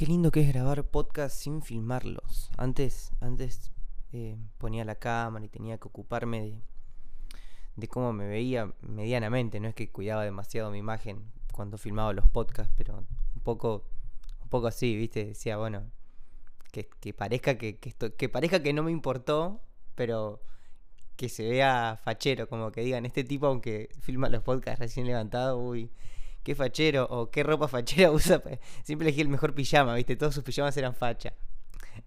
Qué lindo que es grabar podcast sin filmarlos. Antes, antes eh, ponía la cámara y tenía que ocuparme de, cómo me veía medianamente. No es que cuidaba demasiado mi imagen cuando filmaba los podcasts, pero un poco, un poco así, ¿viste? Decía, bueno, que, que parezca que, que, esto- que parezca que no me importó, pero que se vea fachero, como que digan, este tipo, aunque filma los podcasts recién levantado, uy, qué fachero, o qué ropa fachera usa. Siempre elegí el mejor pijama, ¿viste? Todos sus pijamas eran facha.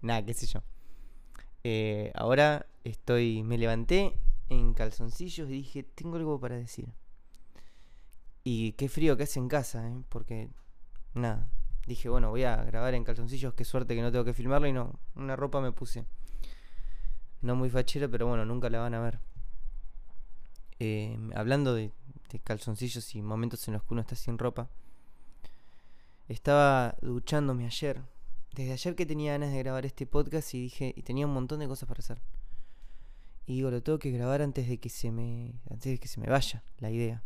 Nada, qué sé yo. Eh, ahora estoy, me levanté en calzoncillos y dije, tengo algo para decir. Y qué frío que hace en casa, ¿eh? Porque, nada, dije, bueno, voy a grabar en calzoncillos, qué suerte que no tengo que filmarlo y no, una ropa me puse. No muy fachera, pero bueno, nunca la van a ver. Eh, hablando de, de calzoncillos y momentos en los que uno está sin ropa. Estaba duchándome ayer. Desde ayer que tenía ganas de grabar este podcast y dije, y tenía un montón de cosas para hacer. Y digo, lo tengo que grabar antes de que se me. antes de que se me vaya la idea.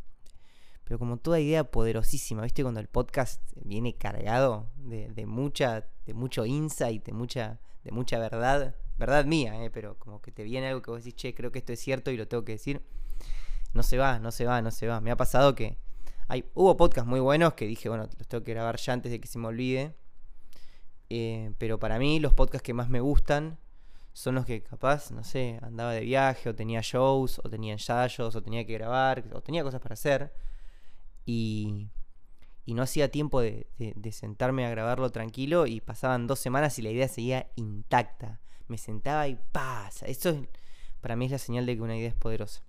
Pero como toda idea poderosísima, ¿viste? Cuando el podcast viene cargado de, de mucha. de mucho insight, de mucha. de mucha verdad. Verdad mía, ¿eh? Pero como que te viene algo que vos decís, che, creo que esto es cierto y lo tengo que decir. No se va, no se va, no se va. Me ha pasado que. Hay, hubo podcasts muy buenos que dije, bueno, los tengo que grabar ya antes de que se me olvide. Eh, pero para mí, los podcasts que más me gustan son los que capaz, no sé, andaba de viaje, o tenía shows, o tenía ensayos, o tenía que grabar, o tenía cosas para hacer. Y, y no hacía tiempo de, sentarme a grabarlo tranquilo y pasaban dos semanas y la idea seguía intacta. Me sentaba y pasa. Eso es, para mí es la señal de que una idea es poderosa.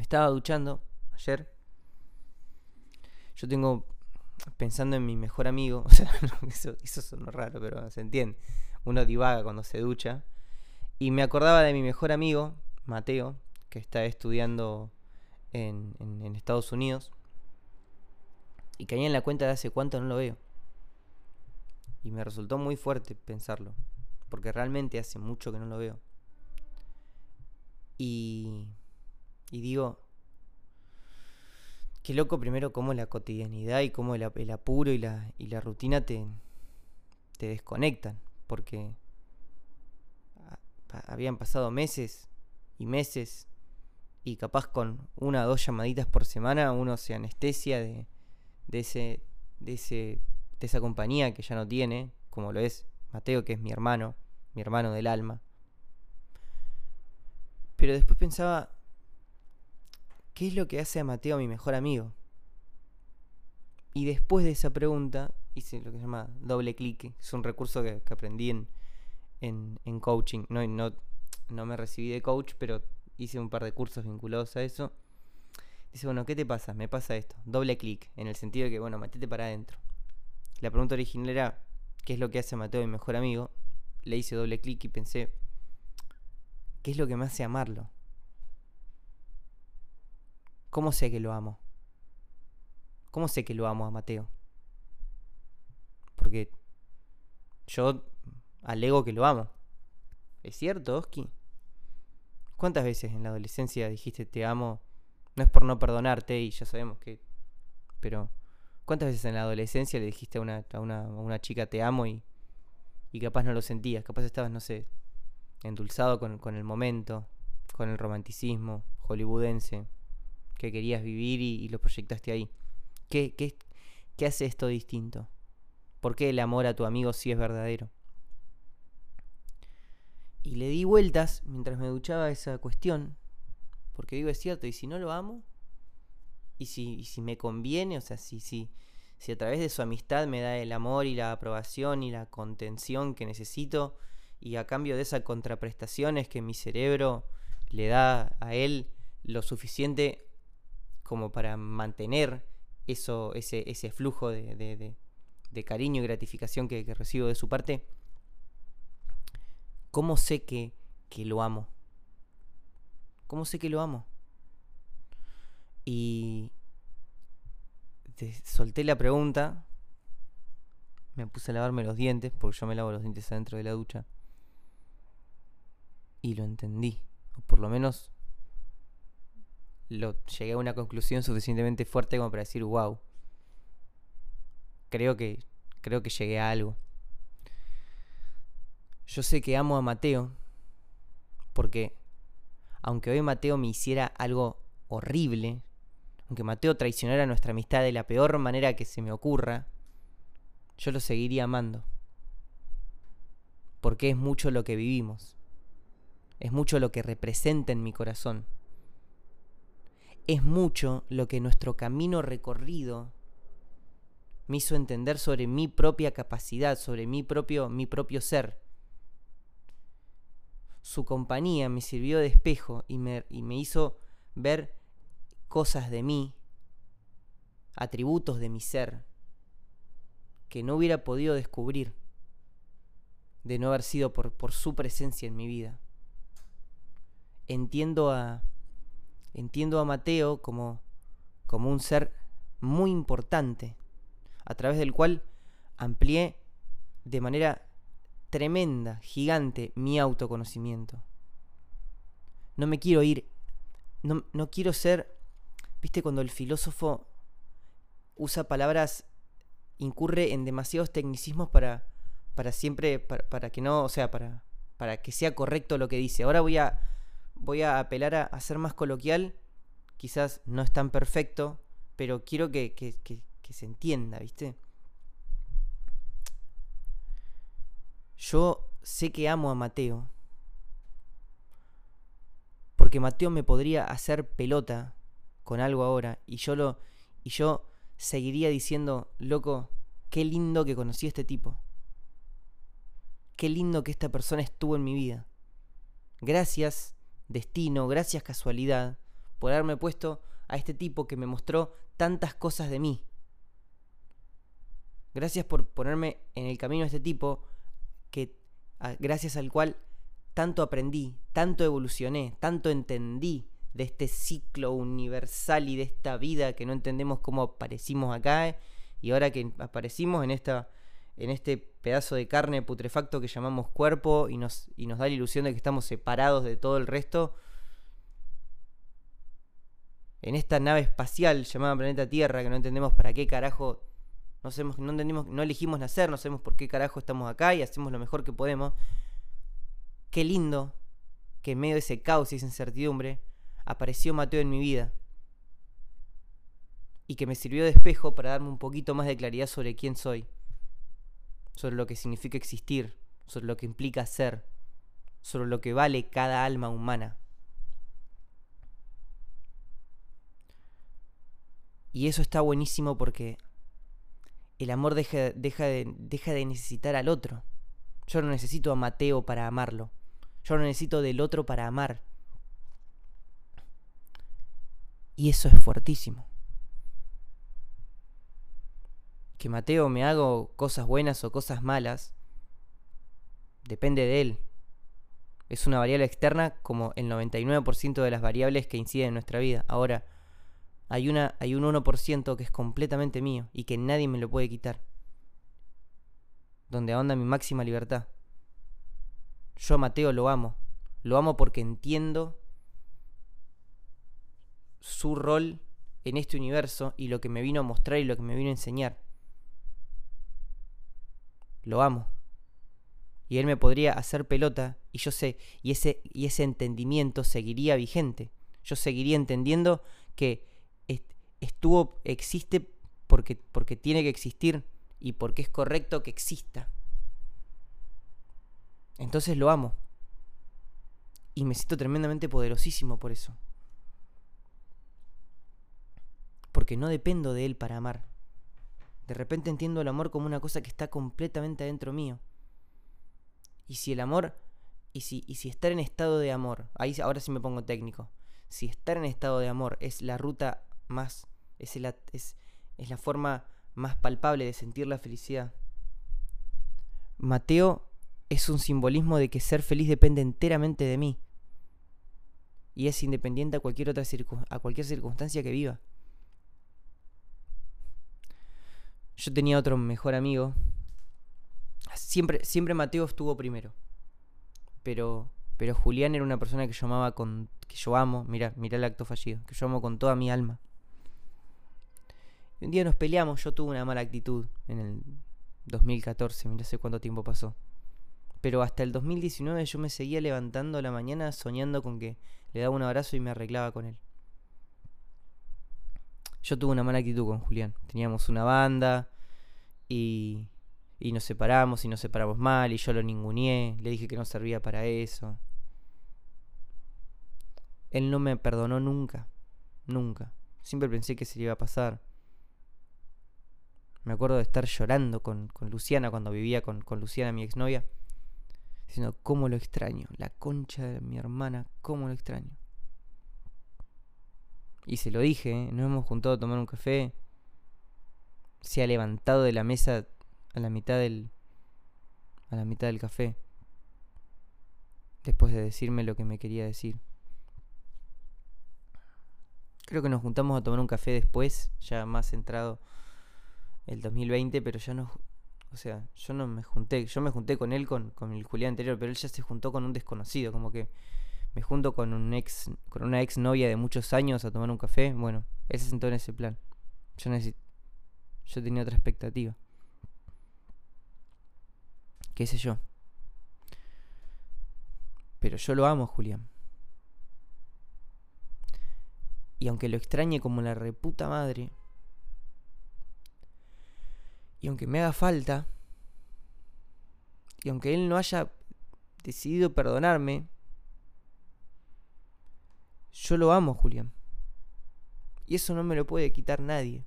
Me estaba duchando ayer. Yo tengo pensando en mi mejor amigo. O sea, eso, eso raro, pero se entiende. Uno divaga cuando se ducha. Y me acordaba de mi mejor amigo, Mateo, que está estudiando en, en- en Estados Unidos. Y caí en la cuenta de hace cuánto no lo veo. Y me resultó muy fuerte pensarlo. Porque realmente hace mucho que no lo veo. Y, y digo, qué loco primero cómo la cotidianidad y cómo el, ap- el apuro y la, rutina te, desconectan. Porque habían pasado meses y meses y capaz con una o dos llamaditas por semana uno se anestesia de esa compañía que ya no tiene como lo es Mateo que es mi hermano mi hermano del alma pero después pensaba qué es lo que hace a Mateo mi mejor amigo y después de esa pregunta hice lo que se llama doble clic es un recurso que, aprendí en, en, coaching no, no no me recibí de coach pero hice un par de cursos vinculados a eso. Dice, bueno, ¿qué te pasa? Me pasa esto. Doble clic, en el sentido de que, bueno, metete para adentro. La pregunta original era, ¿qué es lo que hace Mateo, mi mejor amigo? Le hice doble clic y pensé, ¿qué es lo que me hace amarlo? ¿Cómo sé que lo amo? ¿Cómo sé que lo amo a Mateo? Porque yo alego que lo amo. ¿Es cierto, Oski? ¿Cuántas veces en la adolescencia dijiste te amo? No es por no perdonarte y ya sabemos que... Pero... ¿Cuántas veces en la adolescencia le dijiste a una, a una, a una chica te amo y, y capaz no lo sentías? Capaz estabas, no sé, endulzado con, con el momento, con el romanticismo hollywoodense que querías vivir y, lo proyectaste ahí. ¿Qué, qué, ¿Qué hace esto distinto? ¿Por qué el amor a tu amigo sí es verdadero? Y le di vueltas mientras me duchaba esa cuestión. Porque digo, es cierto, y si no lo amo, y si, y si me conviene, o sea, si, si, si a través de su amistad me da el amor y la aprobación y la contención que necesito, y a cambio de esa contraprestación es que mi cerebro le da a él lo suficiente como para mantener eso, ese, ese flujo de, de, cariño y gratificación que, recibo de su parte, ¿Cómo sé que, que lo amo? ¿Cómo sé que lo amo? Y solté la pregunta, me puse a lavarme los dientes, porque yo me lavo los dientes adentro de la ducha, y lo entendí, o por lo menos llegué a una conclusión suficientemente fuerte como para decir, wow, creo que, creo que llegué a algo. Yo sé que amo a Mateo porque aunque hoy Mateo me hiciera algo horrible, aunque Mateo traicionara nuestra amistad de la peor manera que se me ocurra, yo lo seguiría amando. Porque es mucho lo que vivimos. Es mucho lo que representa en mi corazón. Es mucho lo que nuestro camino recorrido me hizo entender sobre mi propia capacidad, sobre mi propio, mi propio ser. Su compañía me sirvió de espejo y me, y me hizo ver cosas de mí, atributos de mi ser, que no hubiera podido descubrir de no haber sido por, por su presencia en mi vida. Entiendo a, entiendo a Mateo como, como un ser muy importante, a través del cual amplié de manera tremenda, gigante, mi autoconocimiento. No me quiero ir, no, no quiero ser ¿Viste cuando el filósofo usa palabras, incurre en demasiados tecnicismos para, para siempre, para, que no, o sea, para, para que sea correcto lo que dice? Ahora voy a, voy a apelar a, ser más coloquial, quizás no es tan perfecto, pero quiero que se entienda, ¿viste? Yo sé que amo a Mateo, porque Mateo me podría hacer pelota con algo ahora y yo lo y yo seguiría diciendo, loco, qué lindo que conocí a este tipo. Qué lindo que esta persona estuvo en mi vida. Gracias, destino, gracias casualidad, por haberme puesto a este tipo que me mostró tantas cosas de mí. Gracias por ponerme en el camino a este tipo que gracias al cual tanto aprendí, tanto evolucioné, tanto entendí, de este ciclo universal y de esta vida que no entendemos cómo aparecimos acá eh, y ahora que aparecimos en esta en este pedazo de carne putrefacto que llamamos cuerpo y nos, y nos da la ilusión de que estamos separados de todo el resto, en esta nave espacial llamada planeta Tierra, que no entendemos para qué carajo, no, sabemos, no, no elegimos nacer, no sabemos por qué carajo estamos acá y hacemos lo mejor que podemos, qué lindo que en medio de ese caos y esa incertidumbre apareció Mateo en mi vida y que me sirvió de espejo para darme un poquito más de claridad sobre quién soy, sobre lo que significa existir, sobre lo que implica ser, sobre lo que vale cada alma humana. Y eso está buenísimo porque el amor deja, deja, de, deja de necesitar al otro. Yo no necesito a Mateo para amarlo. Yo no necesito del otro para amar. Y eso es fuertísimo. Que Mateo me haga cosas buenas o cosas malas, depende de él. Es una variable externa como el 99% de las variables que inciden en nuestra vida. Ahora, hay, una, hay un 1% que es completamente mío y que nadie me lo puede quitar. Donde ahonda mi máxima libertad. Yo a Mateo lo amo. Lo amo porque entiendo su rol en este universo y lo que me vino a mostrar y lo que me vino a enseñar. Lo amo. Y él me podría hacer pelota y yo sé, y ese, y ese entendimiento seguiría vigente. Yo seguiría entendiendo que estuvo, existe porque, porque tiene que existir y porque es correcto que exista. Entonces lo amo. Y me siento tremendamente poderosísimo por eso porque no dependo de él para amar. De repente entiendo el amor como una cosa que está completamente adentro mío. Y si el amor, y si, y si estar en estado de amor, ahí ahora sí me pongo técnico, si estar en estado de amor es la ruta más, es, es, es la forma más palpable de sentir la felicidad. Mateo es un simbolismo de que ser feliz depende enteramente de mí. Y es independiente a cualquier otra a cualquier circunstancia que viva. Yo tenía otro mejor amigo. Siempre, siempre Mateo estuvo primero. Pero, pero Julián era una persona que yo amaba con. que yo amo. Mira, mira el acto fallido. Que yo amo con toda mi alma. Un día nos peleamos. Yo tuve una mala actitud en el 2014. Mira sé cuánto tiempo pasó. Pero hasta el 2019 yo me seguía levantando la mañana soñando con que le daba un abrazo y me arreglaba con él. Yo tuve una mala actitud con Julián. Teníamos una banda y, y nos separamos y nos separamos mal y yo lo ninguneé. Le dije que no servía para eso. Él no me perdonó nunca. Nunca. Siempre pensé que se le iba a pasar. Me acuerdo de estar llorando con, con Luciana cuando vivía con, con Luciana, mi exnovia. Diciendo, ¿cómo lo extraño? La concha de mi hermana, ¿cómo lo extraño? Y se lo dije, ¿eh? nos hemos juntado a tomar un café. Se ha levantado de la mesa a la mitad del. a la mitad del café. Después de decirme lo que me quería decir. Creo que nos juntamos a tomar un café después, ya más centrado el 2020, pero ya no. O sea, yo no me junté. Yo me junté con él con, con el Julián anterior, pero él ya se juntó con un desconocido, como que me junto con un ex con una ex novia de muchos años a tomar un café, bueno, él se sentó en ese plan. Yo yo tenía otra expectativa. ¿Qué sé yo? Pero yo lo amo, Julián. Y aunque lo extrañe como la reputa madre, y aunque me haga falta, y aunque él no haya decidido perdonarme, yo lo amo, Julián. Y eso no me lo puede quitar nadie.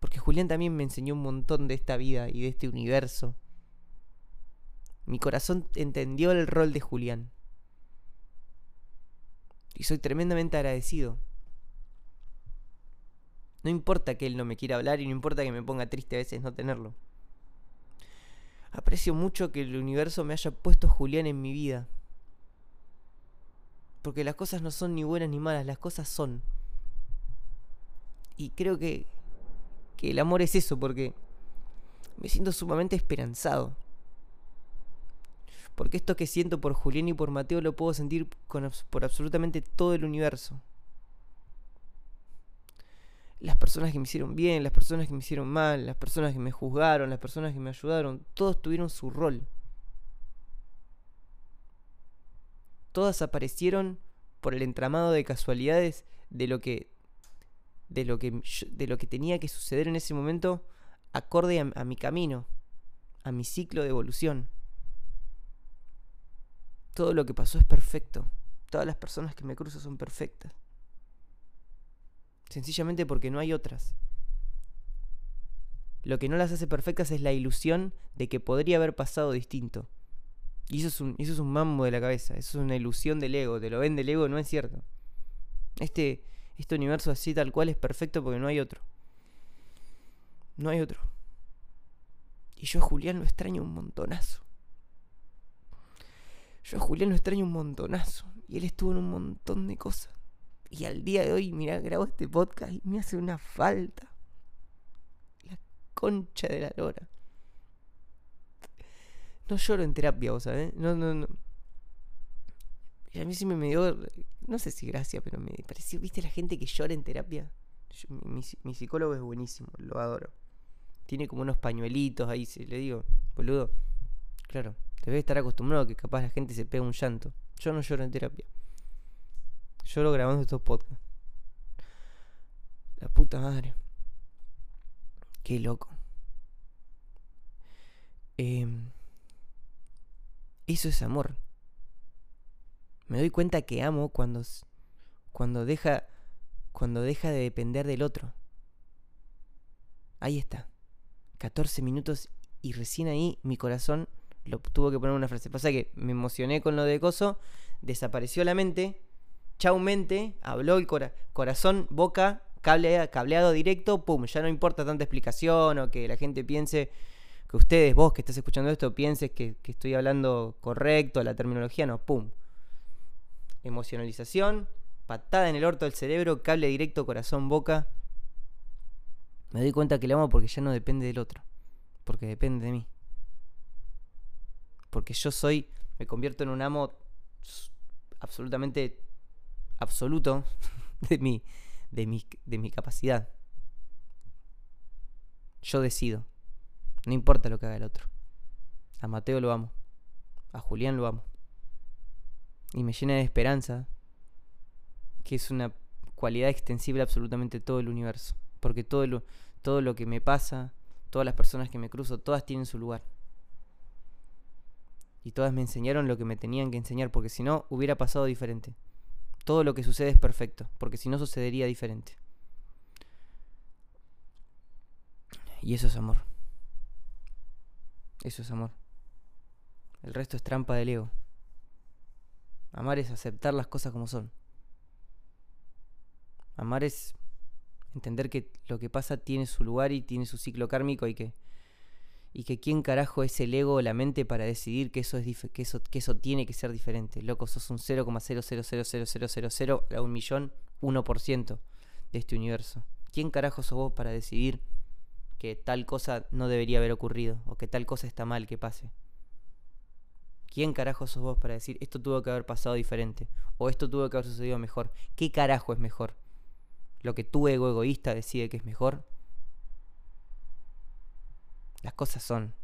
Porque Julián también me enseñó un montón de esta vida y de este universo. Mi corazón entendió el rol de Julián. Y soy tremendamente agradecido. No importa que él no me quiera hablar y no importa que me ponga triste a veces no tenerlo. Aprecio mucho que el universo me haya puesto Julián en mi vida. Porque las cosas no son ni buenas ni malas, las cosas son. Y creo que, que el amor es eso, porque me siento sumamente esperanzado. Porque esto que siento por Julián y por Mateo lo puedo sentir por absolutamente todo el universo. Las personas que me hicieron bien, las personas que me hicieron mal, las personas que me juzgaron, las personas que me ayudaron, todos tuvieron su rol. Todas aparecieron por el entramado de casualidades de lo que de lo que de lo que tenía que suceder en ese momento acorde a, a mi camino, a mi ciclo de evolución. Todo lo que pasó es perfecto. Todas las personas que me cruzo son perfectas. Sencillamente porque no hay otras. Lo que no las hace perfectas es la ilusión de que podría haber pasado distinto. Y eso es un, mambo de la cabeza, eso es una ilusión del ego, te lo ven del ego, no es cierto. Este, este universo así tal cual es perfecto porque no hay otro. No hay otro. Y yo a Julián lo extraño un montonazo. Yo a Julián lo extraño un montonazo. Y él estuvo en un montón de cosas. Y al día de hoy, mira, grabo este podcast y me hace una falta. La concha de la lora. No lloro en terapia, vos sabés. No, no, no. Y a mí sí me dio, no sé si gracia, pero me pareció, ¿viste la gente que llora en terapia? mi, psicólogo es buenísimo, lo adoro. Tiene como unos pañuelitos ahí, le digo, boludo. Claro, debe estar acostumbrado a que capaz la gente se pega un llanto. Yo no lloro en terapia. Lloro grabando estos podcasts. La puta madre. Qué loco. Eh, eso es amor. Me doy cuenta que amo cuando, cuando, deja, cuando deja de depender del otro. Ahí está. 14 minutos y recién ahí mi corazón lo tuvo que poner una frase. Pasa que me emocioné con lo de Coso, desapareció la mente, chau mente, habló el corazón, boca, cable, cableado directo, pum, ya no importa tanta explicación o que la gente piense que ustedes, vos que estás escuchando esto, pienses que, estoy hablando correcto, la terminología, no, pum. Emocionalización, patada en el orto del cerebro, cable directo, corazón, boca. Me doy cuenta que le amo porque ya no depende del otro, porque depende de mí. Porque yo soy, me convierto en un amo absolutamente absoluto de mi, de mi, de mi capacidad. Yo decido. No importa lo que haga el otro. A Mateo lo amo. A Julián lo amo. Y me llena de esperanza que es una cualidad extensible a absolutamente todo el universo. Porque todo lo, todo lo que me pasa, todas las personas que me cruzo, todas tienen su lugar. Y todas me enseñaron lo que me tenían que enseñar, porque si no, hubiera pasado diferente. Todo lo que sucede es perfecto, porque si no sucedería diferente. Y eso es amor. Eso es amor. El resto es trampa del ego. Amar es aceptar las cosas como son. Amar es entender que lo que pasa tiene su lugar y tiene su ciclo kármico y que y que quién carajo es el ego o la mente para decidir que eso es que eso que eso tiene que ser diferente. Loco, sos un 0,0000000 a un millón, 1% de este universo. ¿Quién carajo sos vos para decidir que tal cosa no debería haber ocurrido o que tal cosa está mal que pase? ¿Quién carajo sos vos para decir esto tuvo que haber pasado diferente o esto tuvo que haber sucedido mejor? ¿Qué carajo es mejor? ¿Lo que tu ego egoísta decide que es mejor? Las cosas son.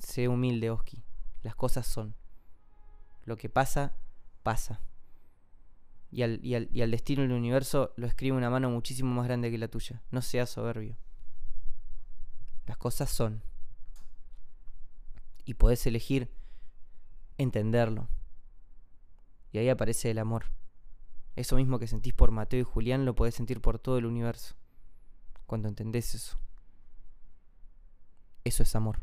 Sé humilde, Oski. Las cosas son. Lo que pasa, pasa. Y al, y, al, y al, destino del universo lo escribe una mano muchísimo más grande que la tuya. No seas soberbio. Las cosas son. Y podés elegir entenderlo. Y ahí aparece el amor. Eso mismo que sentís por Mateo y Julián lo podés sentir por todo el universo. Cuando entendés eso. Eso es amor.